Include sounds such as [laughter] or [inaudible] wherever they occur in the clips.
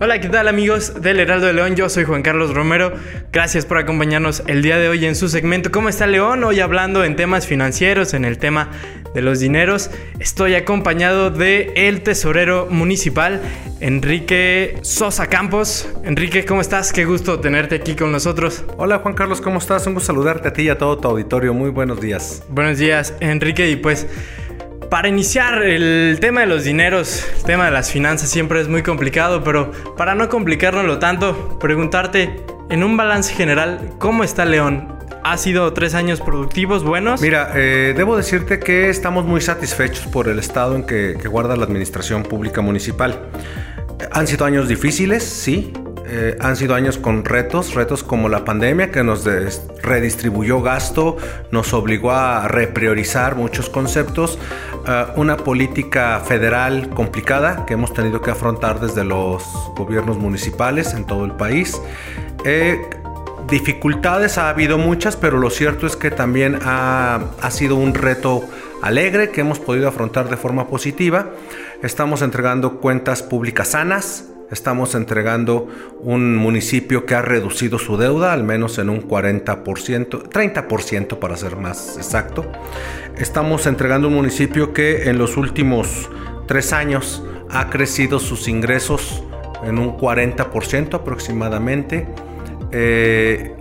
Hola, ¿qué tal amigos del Heraldo de León? Yo soy Juan Carlos Romero. Gracias por acompañarnos el día de hoy en su segmento ¿Cómo está León? Hoy hablando en temas financieros, en el tema de los dineros. Estoy acompañado de el tesorero municipal, Enrique Sosa Campos. Enrique, ¿cómo estás? Qué gusto tenerte aquí con nosotros. Hola Juan Carlos, ¿cómo estás? Un gusto saludarte a ti y a todo tu auditorio. Muy buenos días. Buenos días, Enrique. Y pues para iniciar, el tema de los dineros, el tema de las finanzas siempre es muy complicado, pero para no complicárnoslo tanto, preguntarte, en un balance general, ¿cómo está León? ¿Ha sido tres años productivos buenos? Mira, eh, debo decirte que estamos muy satisfechos por el estado en que, guarda la administración pública municipal. Han sido años difíciles, sí, eh, han sido años con retos, retos como la pandemia que nos redistribuyó gasto, nos obligó a repriorizar muchos conceptos, eh, una política federal complicada que hemos tenido que afrontar desde los gobiernos municipales en todo el país. Eh, dificultades ha habido muchas, pero lo cierto es que también ha, ha sido un reto alegre que hemos podido afrontar de forma positiva. Estamos entregando cuentas públicas sanas, Estamos entregando un municipio que ha reducido su deuda al menos en un 40%, 30% para ser más exacto. Estamos entregando un municipio que en los últimos tres años ha crecido sus ingresos en un 40% aproximadamente. Eh,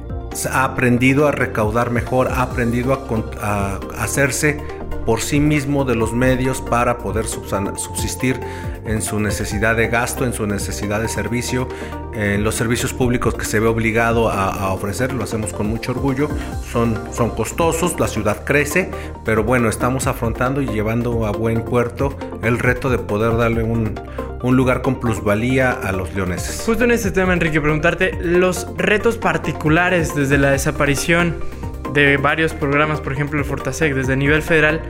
ha aprendido a recaudar mejor, ha aprendido a, a hacerse por sí mismo de los medios para poder subsistir en su necesidad de gasto, en su necesidad de servicio, en los servicios públicos que se ve obligado a, ofrecer, lo hacemos con mucho orgullo, son, son costosos, la ciudad crece, pero bueno, estamos afrontando y llevando a buen puerto el reto de poder darle un, un lugar con plusvalía a los leoneses. Justo en este tema, Enrique, preguntarte los retos particulares desde la desaparición de varios programas, por ejemplo el Fortasec, desde nivel federal,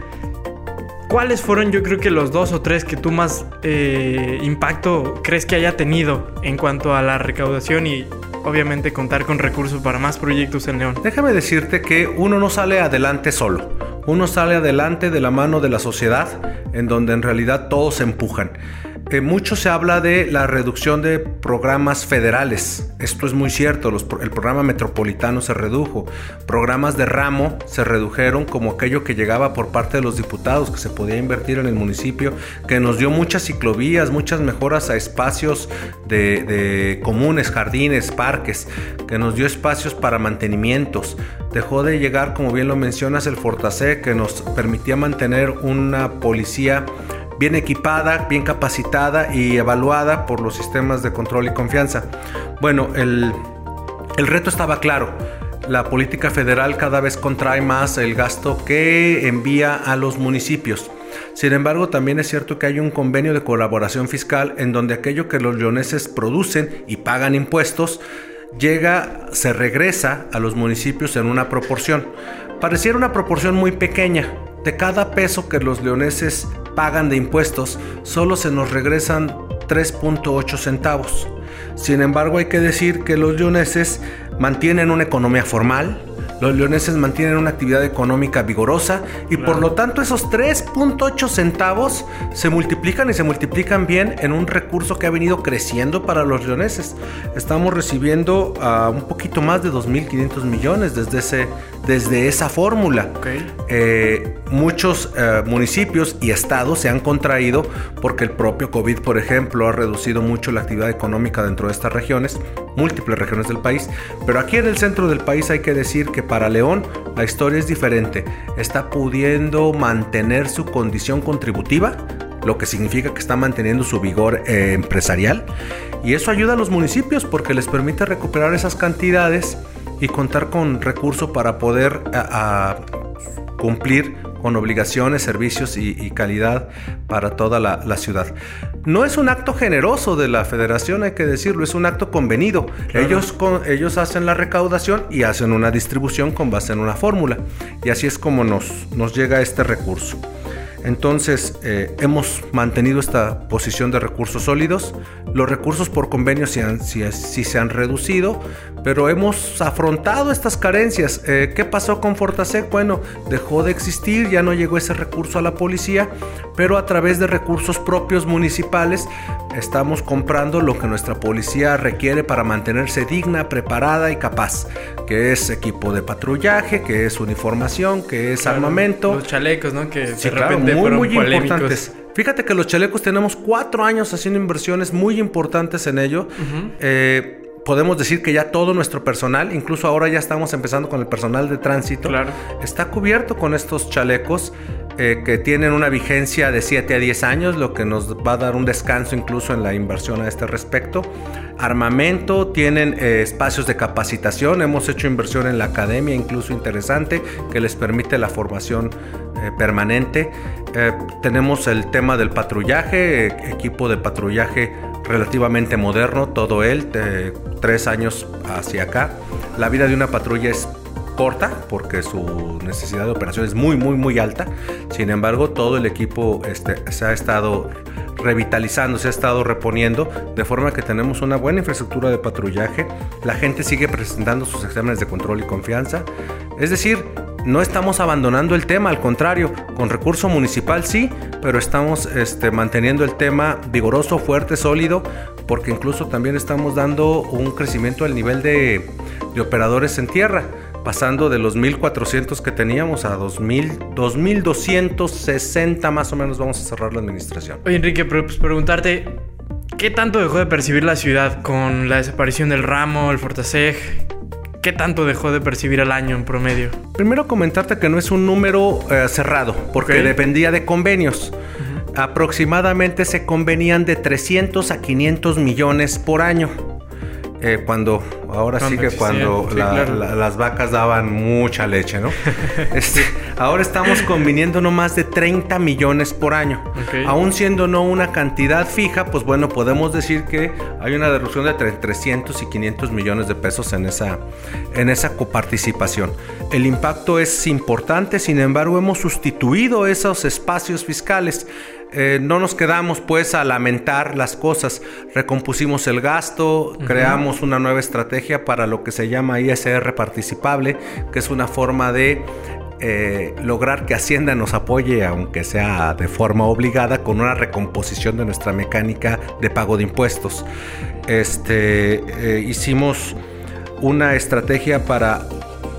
¿cuáles fueron yo creo que los dos o tres que tú más eh, impacto crees que haya tenido en cuanto a la recaudación y obviamente contar con recursos para más proyectos en León? Déjame decirte que uno no sale adelante solo, uno sale adelante de la mano de la sociedad, en donde en realidad todos se empujan. Eh, mucho se habla de la reducción de programas federales. Esto es muy cierto. el programa metropolitano se redujo. Programas de ramo se redujeron como aquello que llegaba por parte de los diputados que se podía invertir en el municipio, que nos dio muchas ciclovías, muchas mejoras a espacios de, comunes, jardines, parques, que nos dio espacios para mantenimientos. Dejó de llegar, como bien lo mencionas, el Fortasé, que nos permitía mantener una policía bien equipada, bien capacitada y evaluada por los sistemas de control y confianza. Bueno, el, reto estaba claro. La política federal cada vez contrae más el gasto que envía a los municipios. Sin embargo, también es cierto que hay un convenio de colaboración fiscal en donde aquello que los leoneses producen y pagan impuestos llega, se regresa a los municipios en una proporción. Pareciera una proporción muy pequeña. De cada peso que los leoneses pagan de impuestos, solo se nos regresan 3.8 centavos. Sin embargo, hay que decir que los leoneses mantienen una economía formal, los leoneses mantienen una actividad económica vigorosa y por lo tanto esos 3.8 centavos se multiplican y se multiplican bien en un recurso que ha venido creciendo para los leoneses. Estamos recibiendo a un poquito más de 2.500 millones desde, ese, desde esa fórmula. Eh, muchos eh, municipios y estados se han contraído porque el propio COVID, por ejemplo, ha reducido mucho la actividad económica dentro de estas regiones, múltiples regiones del país. Pero aquí en el centro del país hay que decir que para León la historia es diferente. Está pudiendo mantener su condición contributiva, lo que significa que está manteniendo su vigor eh, empresarial. Y eso ayuda a los municipios porque les permite recuperar esas cantidades y contar con recursos para poder cumplir con obligaciones, servicios y, calidad para toda la, ciudad. No es un acto generoso de la federación, hay que decirlo, es un acto convenido. Ellos, ellos hacen la recaudación y hacen una distribución con base en una fórmula. Y así es como nos, nos llega este recurso. Entonces, eh, hemos mantenido esta posición de recursos sólidos. Los recursos por convenio sí, se han reducido, pero hemos afrontado estas carencias. Eh, ¿Qué pasó con Fortasec? Bueno, dejó de existir, ya no llegó ese recurso a la policía, pero a través de recursos propios municipales estamos comprando lo que nuestra policía requiere para mantenerse digna, preparada y capaz, que es equipo de patrullaje, que es uniformación, que es armamento. Los chalecos, ¿no? Que sí, claro, muy, muy importantes. Fíjate que los chalecos tenemos cuatro años haciendo inversiones muy importantes en ello. Eh, podemos decir que ya todo nuestro personal, incluso ahora ya estamos empezando con el personal de tránsito, está cubierto con estos chalecos. Eh, que tienen una vigencia de 7 a 10 años, lo que nos va a dar un descanso incluso en la inversión a este respecto. Armamento, tienen eh, espacios de capacitación, hemos hecho inversión en la academia, incluso interesante, que les permite la formación eh, permanente. tenemos el tema del patrullaje, equipo de patrullaje relativamente moderno, todo él, tres años hacia acá. La vida de una patrulla es corta porque su necesidad de operación es muy, muy, muy alta. Sin embargo, todo el equipo este, se ha estado revitalizando, se ha estado reponiendo, de forma que tenemos una buena infraestructura de patrullaje. La gente sigue presentando sus exámenes de control y confianza. Es decir, no estamos abandonando el tema, al contrario, con recurso municipal sí, pero estamos este, manteniendo el tema vigoroso, fuerte, sólido, porque incluso también estamos dando un crecimiento al nivel de, de operadores en tierra pasando de los 1400 que teníamos a 2000, 2260 más o menos vamos a cerrar la administración. Oye Enrique, pues preguntarte, ¿qué tanto dejó de percibir la ciudad con la desaparición del ramo, el Fortaseg? ¿Qué tanto dejó de percibir al año en promedio? Primero comentarte que no es un número eh, cerrado, porque dependía de convenios. Aproximadamente se convenían de 300 a 500 millones por año. Eh, cuando, ahora sí que cuando las vacas daban mucha leche, ¿no? [laughs] este, ahora estamos conviniendo no más de 30 millones por año. Aún siendo no una cantidad fija, pues bueno, podemos decir que hay una reducción de entre 300 y 500 millones de pesos en esa, en esa coparticipación. El impacto es importante, sin embargo, hemos sustituido esos espacios fiscales eh, no nos quedamos pues a lamentar las cosas, recompusimos el gasto, creamos una nueva estrategia para lo que se llama ISR participable, que es una forma de eh, lograr que Hacienda nos apoye, aunque sea de forma obligada, con una recomposición de nuestra mecánica de pago de impuestos. Este, eh, hicimos una estrategia para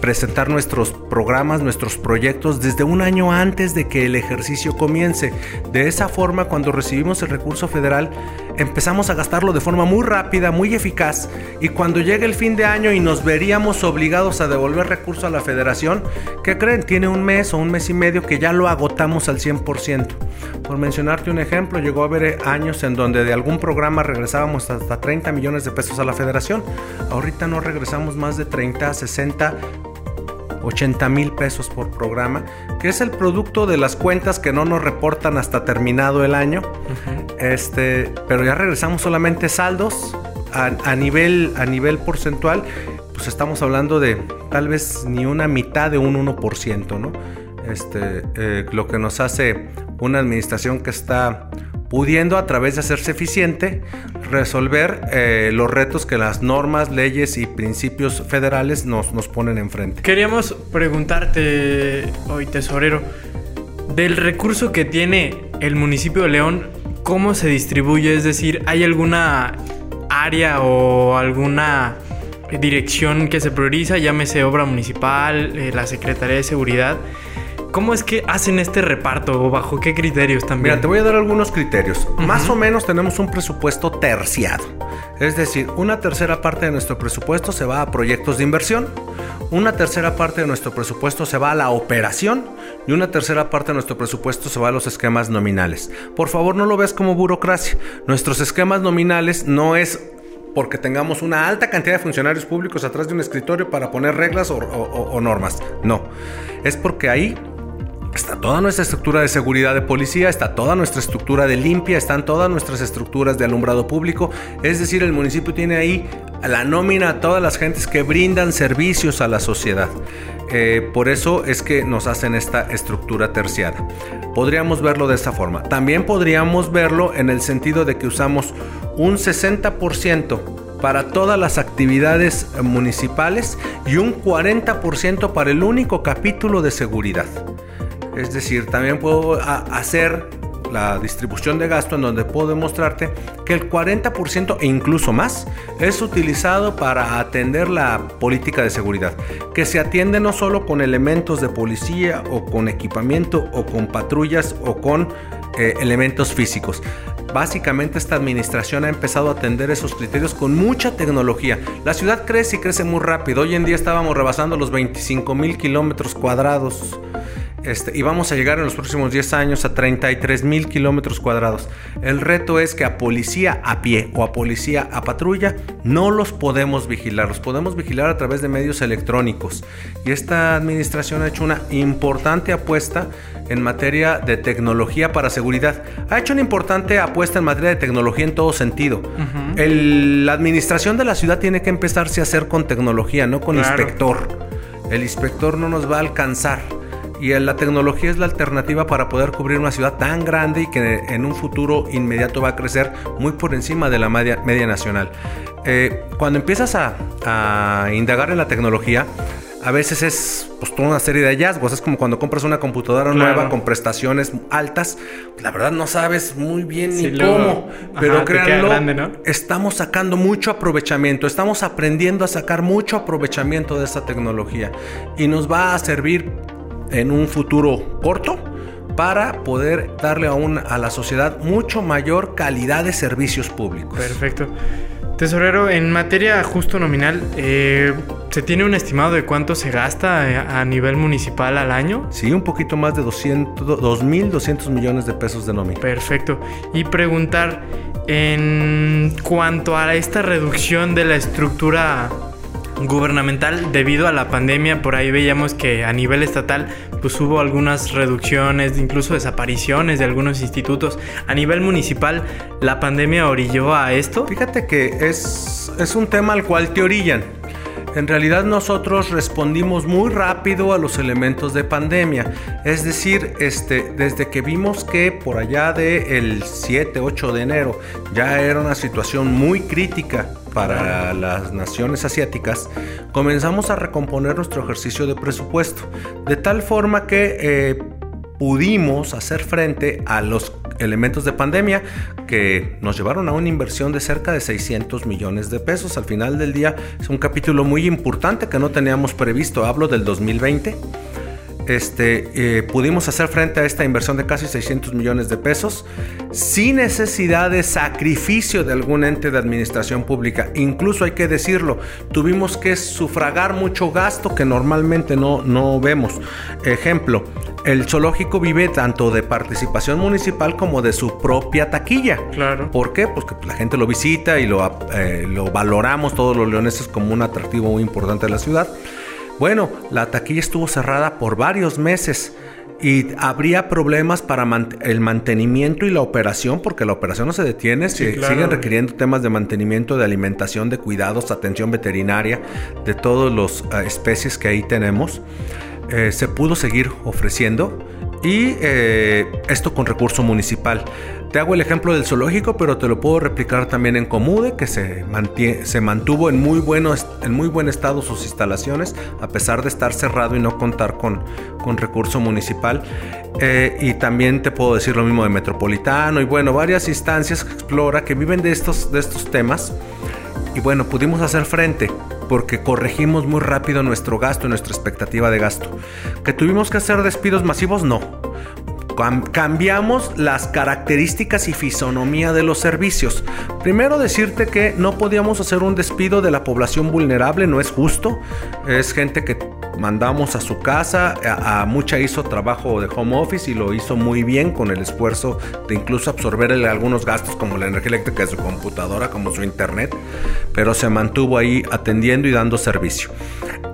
presentar nuestros programas, nuestros proyectos desde un año antes de que el ejercicio comience. De esa forma, cuando recibimos el recurso federal, empezamos a gastarlo de forma muy rápida, muy eficaz, y cuando llegue el fin de año y nos veríamos obligados a devolver recursos a la federación, ¿qué creen? Tiene un mes o un mes y medio que ya lo agotamos al 100%. Por mencionarte un ejemplo, llegó a haber años en donde de algún programa regresábamos hasta 30 millones de pesos a la federación. Ahorita no regresamos más de 30, 60 80 mil pesos por programa, que es el producto de las cuentas que no nos reportan hasta terminado el año. este, pero ya regresamos solamente saldos a, nivel, a nivel porcentual, pues estamos hablando de tal vez ni una mitad de un 1%, ¿no? Este, eh, lo que nos hace una administración que está pudiendo a través de hacerse eficiente resolver eh, los retos que las normas, leyes y principios federales nos, nos ponen enfrente. Queríamos preguntarte hoy, tesorero, del recurso que tiene el municipio de León, ¿cómo se distribuye? Es decir, ¿hay alguna área o alguna dirección que se prioriza, llámese obra municipal, eh, la Secretaría de Seguridad? ¿Cómo es que hacen este reparto o bajo qué criterios también? Mira, te voy a dar algunos criterios. Más o menos tenemos un presupuesto terciado. Es decir, una tercera parte de nuestro presupuesto se va a proyectos de inversión, una tercera parte de nuestro presupuesto se va a la operación y una tercera parte de nuestro presupuesto se va a los esquemas nominales. Por favor, no lo veas como burocracia. Nuestros esquemas nominales no es porque tengamos una alta cantidad de funcionarios públicos atrás de un escritorio para poner reglas o, o normas. No, es porque ahí está toda nuestra estructura de seguridad de policía, está toda nuestra estructura de limpia, están todas nuestras estructuras de alumbrado público. Es decir, el municipio tiene ahí la nómina a todas las gentes que brindan servicios a la sociedad. Eh, por eso es que nos hacen esta estructura terciada. Podríamos verlo de esta forma. También podríamos verlo en el sentido de que usamos un 60% para todas las actividades municipales y un 40% para el único capítulo de seguridad. Es decir, también puedo hacer la distribución de gasto en donde puedo demostrarte que el 40% e incluso más es utilizado para atender la política de seguridad, que se atiende no solo con elementos de policía o con equipamiento o con patrullas o con eh, elementos físicos. Básicamente esta administración ha empezado a atender esos criterios con mucha tecnología. La ciudad crece y crece muy rápido. Hoy en día estábamos rebasando los 25 mil kilómetros cuadrados. Este, y vamos a llegar en los próximos 10 años a 33 mil kilómetros cuadrados. El reto es que a policía a pie o a policía a patrulla no los podemos vigilar, los podemos vigilar a través de medios electrónicos. Y esta administración ha hecho una importante apuesta en materia de tecnología para seguridad. Ha hecho una importante apuesta en materia de tecnología en todo sentido. la administración de la ciudad tiene que empezarse a hacer con tecnología, no con inspector. El inspector no nos va a alcanzar y la tecnología es la alternativa para poder cubrir una ciudad tan grande y que en un futuro inmediato va a crecer muy por encima de la media, media nacional. Eh, cuando empiezas a, indagar en la tecnología, a veces es pues, toda una serie de hallazgos. Es como cuando compras una computadora nueva con prestaciones altas. La verdad no sabes muy bien ni cómo. pero créanlo, estamos sacando mucho aprovechamiento. Estamos aprendiendo a sacar mucho aprovechamiento de esta tecnología. Y nos va a servir en un futuro corto para poder darle aún a la sociedad mucho mayor calidad de servicios públicos. Perfecto. Tesorero, en materia justo nominal, eh, ¿se tiene un estimado de cuánto se gasta eh, a nivel municipal al año? Sí, un poquito más de 2.200 millones de pesos de nómina. Perfecto. Y preguntar, en cuanto a esta reducción de la estructura gubernamental debido a la pandemia. Por ahí veíamos que a nivel estatal pues hubo algunas reducciones, incluso desapariciones de algunos institutos. A nivel municipal, ¿la pandemia orilló a esto? Fíjate que es, es un tema al cual te orillan. En realidad nosotros respondimos muy rápido a los elementos de pandemia. Es decir, este, desde que vimos que por allá del 7, 8 de enero ya era una situación muy crítica para las naciones asiáticas, comenzamos a recomponer nuestro ejercicio de presupuesto, de tal forma que eh, pudimos hacer frente a los elementos de pandemia que nos llevaron a una inversión de cerca de 600 millones de pesos. Al final del día es un capítulo muy importante que no teníamos previsto, hablo del 2020 este, eh, pudimos hacer frente a esta inversión de casi 600 millones de pesos sin necesidad de sacrificio de algún ente de administración pública. Incluso hay que decirlo, tuvimos que sufragar mucho gasto que normalmente no, no vemos. Ejemplo, el zoológico vive tanto de participación municipal como de su propia taquilla. Claro. ¿Por qué? Porque la gente lo visita y lo, eh, lo valoramos todos los leoneses como un atractivo muy importante de la ciudad. Bueno, la taquilla estuvo cerrada por varios meses y habría problemas para el mantenimiento y la operación, porque la operación no se detiene, se siguen requiriendo temas de mantenimiento, de alimentación, de cuidados, atención veterinaria, de todas las eh, especies que ahí tenemos. Eh, se pudo seguir ofreciendo y eh, esto con recurso municipal. Te hago el ejemplo del zoológico, pero te lo puedo replicar también en Comude, que se, se mantuvo en muy, bueno, en muy buen estado sus instalaciones, a pesar de estar cerrado y no contar con, con recurso municipal. Eh, y también te puedo decir lo mismo de Metropolitano y bueno, varias instancias que explora que viven de estos, de estos temas. Y bueno, pudimos hacer frente porque corregimos muy rápido nuestro gasto, nuestra expectativa de gasto. ¿Que tuvimos que hacer despidos masivos? No cambiamos las características y fisonomía de los servicios. Primero decirte que no podíamos hacer un despido de la población vulnerable, no es justo. Es gente que mandamos a su casa, a, mucha hizo trabajo de home office y lo hizo muy bien con el esfuerzo de incluso absorber algunos gastos como la energía eléctrica de su computadora, como su internet, pero se mantuvo ahí atendiendo y dando servicio.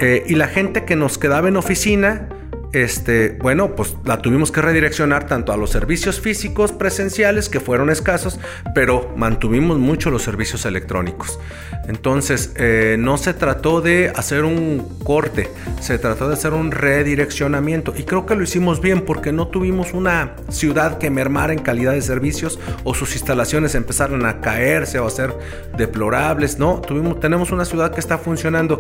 Eh, y la gente que nos quedaba en oficina, este, bueno, pues la tuvimos que redireccionar tanto a los servicios físicos presenciales, que fueron escasos, pero mantuvimos mucho los servicios electrónicos. Entonces, eh, no se trató de hacer un corte, se trató de hacer un redireccionamiento. Y creo que lo hicimos bien porque no tuvimos una ciudad que mermara en calidad de servicios o sus instalaciones empezaron a caerse o a ser deplorables. No, tuvimos, tenemos una ciudad que está funcionando.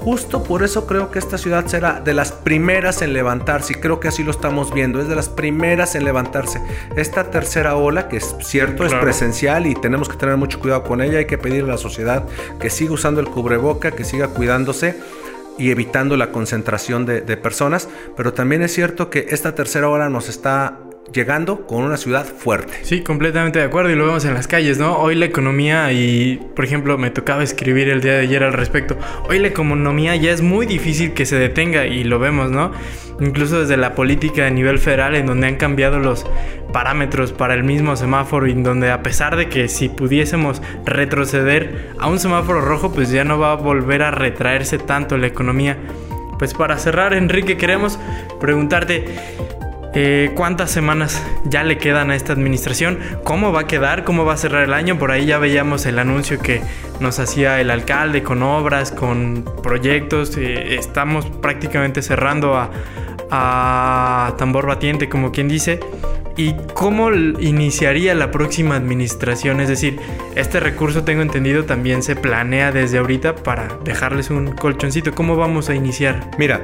Justo por eso creo que esta ciudad será de las primeras en levantarse y creo que así lo estamos viendo, es de las primeras en levantarse. Esta tercera ola, que es cierto, es presencial y tenemos que tener mucho cuidado con ella, hay que pedirle a la sociedad que siga usando el cubreboca, que siga cuidándose y evitando la concentración de, de personas, pero también es cierto que esta tercera ola nos está llegando con una ciudad fuerte. Sí, completamente de acuerdo y lo vemos en las calles, ¿no? Hoy la economía y, por ejemplo, me tocaba escribir el día de ayer al respecto, hoy la economía ya es muy difícil que se detenga y lo vemos, ¿no? Incluso desde la política de nivel federal en donde han cambiado los parámetros para el mismo semáforo y en donde a pesar de que si pudiésemos retroceder a un semáforo rojo, pues ya no va a volver a retraerse tanto la economía. Pues para cerrar, Enrique, queremos preguntarte, eh, ¿Cuántas semanas ya le quedan a esta administración? ¿Cómo va a quedar? ¿Cómo va a cerrar el año? Por ahí ya veíamos el anuncio que nos hacía el alcalde con obras, con proyectos. Eh, estamos prácticamente cerrando a, a tambor batiente, como quien dice. ¿Y cómo iniciaría la próxima administración? Es decir, este recurso tengo entendido también se planea desde ahorita para dejarles un colchoncito. ¿Cómo vamos a iniciar? Mira,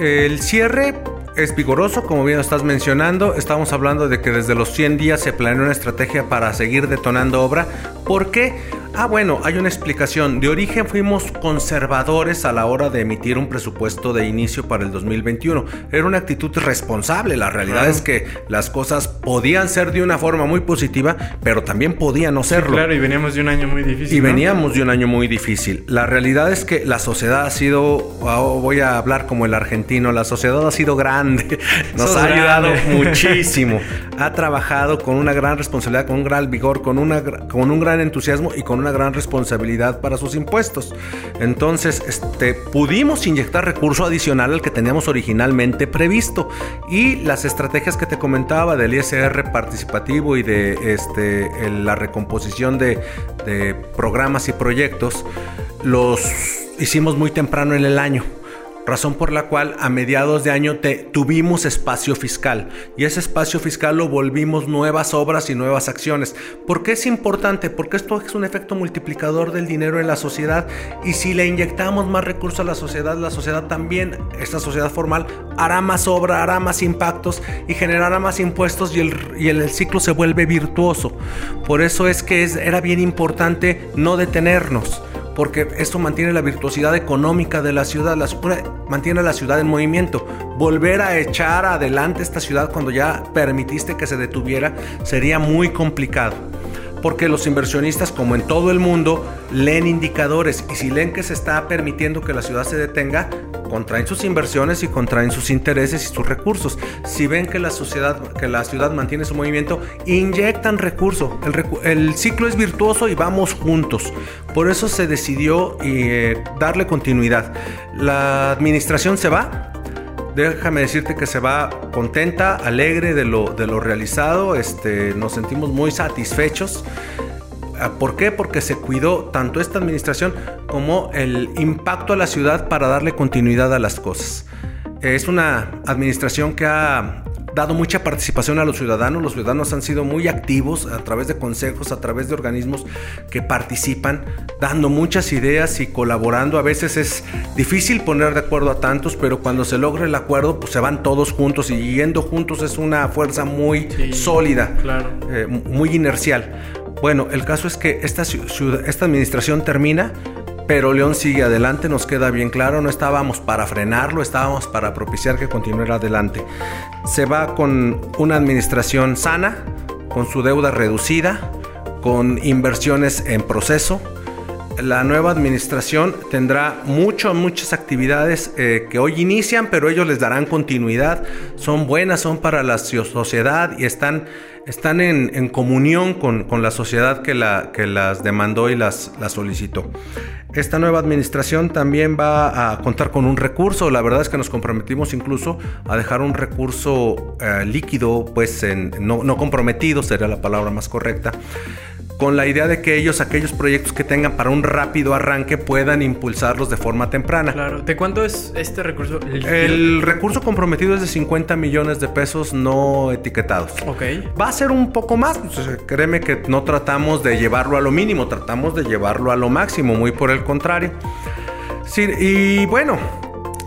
el cierre es vigoroso, como bien estás mencionando. Estamos hablando de que desde los 100 días se planeó una estrategia para seguir detonando obra. ¿Por qué? Ah, bueno, hay una explicación. De origen fuimos conservadores a la hora de emitir un presupuesto de inicio para el 2021. Era una actitud responsable. La realidad es que las cosas podían ser de una forma muy positiva, pero también podían no serlo. claro, y veníamos de un año muy difícil. Y veníamos de un año muy difícil. La realidad es que la sociedad ha sido, voy a hablar como el argentino, la sociedad ha sido grande. [laughs] Nos ha ayudado [laughs] muchísimo. Ha trabajado con una gran responsabilidad, con un gran vigor, con, una, con un gran entusiasmo y con una gran responsabilidad para sus impuestos. Entonces, este, pudimos inyectar recurso adicional al que teníamos originalmente previsto. Y las estrategias que te comentaba del ISR participativo y de este, la recomposición de, de programas y proyectos, los hicimos muy temprano en el año razón por la cual a mediados de año te, tuvimos espacio fiscal y ese espacio fiscal lo volvimos nuevas obras y nuevas acciones. ¿Por qué es importante? Porque esto es un efecto multiplicador del dinero en la sociedad y si le inyectamos más recursos a la sociedad, la sociedad también, esta sociedad formal, hará más obra, hará más impactos y generará más impuestos y el, y el, ciclo se vuelve virtuoso. Por eso es que es, era bien importante no detenernos porque esto mantiene la virtuosidad económica de la ciudad, mantiene la ciudad en movimiento. Volver a echar adelante esta ciudad cuando ya permitiste que se detuviera sería muy complicado porque los inversionistas, como en todo el mundo, leen indicadores y si leen que se está permitiendo que la ciudad se detenga, contraen sus inversiones y contraen sus intereses y sus recursos. Si ven que la sociedad, que la ciudad mantiene su movimiento, inyectan recursos. El, ciclo es virtuoso y vamos juntos. Por eso se decidió eh, darle continuidad. La administración se va, déjame decirte que se va contenta, alegre de lo, de lo realizado, este, nos sentimos muy satisfechos. Ah, ¿Por qué? Porque se cuidó tanto esta administración como el impacto a la ciudad para darle continuidad a las cosas. Es una administración que ha dado mucha participación a los ciudadanos. Los ciudadanos han sido muy activos a través de consejos, a través de organismos que participan, dando muchas ideas y colaborando. A veces es difícil poner de acuerdo a tantos, pero cuando se logra el acuerdo, pues se van todos juntos y yendo juntos es una fuerza muy sólida, eh, muy inercial. Bueno, el caso es que esta, esta administración termina pero León sigue adelante, nos queda bien claro, no estábamos para frenarlo, estábamos para propiciar que continuara adelante. Se va con una administración sana, con su deuda reducida, con inversiones en proceso la nueva administración tendrá mucho, muchas actividades eh, que hoy inician, pero ellos les darán continuidad. Son buenas, son para la sociedad y están, están en, comunión con, la sociedad que, la, que las demandó y las, solicitó. Esta nueva administración también va a contar con un recurso. La verdad es que nos comprometimos incluso a dejar un recurso eh, líquido, pues no, no comprometido sería la palabra más correcta con la idea de que ellos, aquellos proyectos que tengan para un rápido arranque, puedan impulsarlos de forma temprana. Claro. ¿De cuánto es este recurso? El, recurso comprometido es de 50 millones de pesos no etiquetados. Ok. Va a ser un poco más. créeme que no tratamos de llevarlo a lo mínimo, tratamos de llevarlo a lo máximo, muy por el contrario. Sí, y bueno,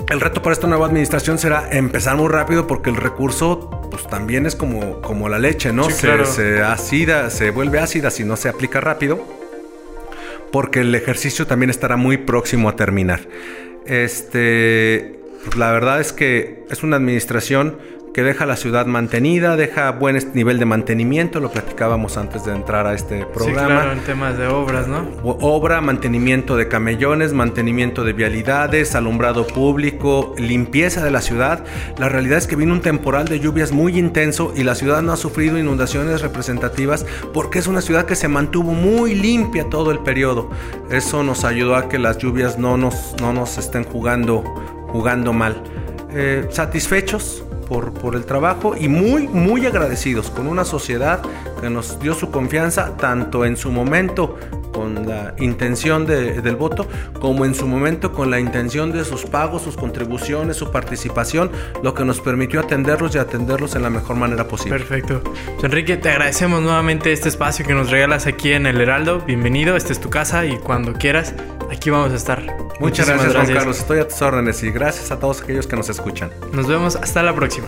el reto para esta nueva administración será empezar muy rápido porque el recurso pues también es como, como la leche, ¿no? se, se, ácida, se vuelve ácida si no se aplica rápido, porque el ejercicio también estará muy próximo a terminar. Este, pues la verdad es que es una administración que deja la ciudad mantenida, deja buen nivel de mantenimiento, lo platicábamos antes de entrar a este programa. Sí, claro, en temas de obras, ¿no? Obra, mantenimiento de camellones, mantenimiento de vialidades, alumbrado público, limpieza de la ciudad. La realidad es que vino un temporal de lluvias muy intenso y la ciudad no ha sufrido inundaciones representativas porque es una ciudad que se mantuvo muy limpia todo el periodo. Eso nos ayudó a que las lluvias no nos, no nos estén jugando, jugando mal. Eh, satisfechos, por, el trabajo y muy, muy agradecidos con una sociedad que nos dio su confianza tanto en su momento con la intención del voto, como en su momento con la intención de sus pagos, sus contribuciones, su participación, lo que nos permitió atenderlos y atenderlos en la mejor manera posible. Perfecto. Pues, Enrique, te agradecemos nuevamente este espacio que nos regalas aquí en el Heraldo. Bienvenido, esta es tu casa y cuando quieras, aquí vamos a estar. Muchas gracias, gracias, Juan Carlos. Estoy a tus órdenes y gracias a todos aquellos que nos escuchan. Nos vemos hasta la próxima.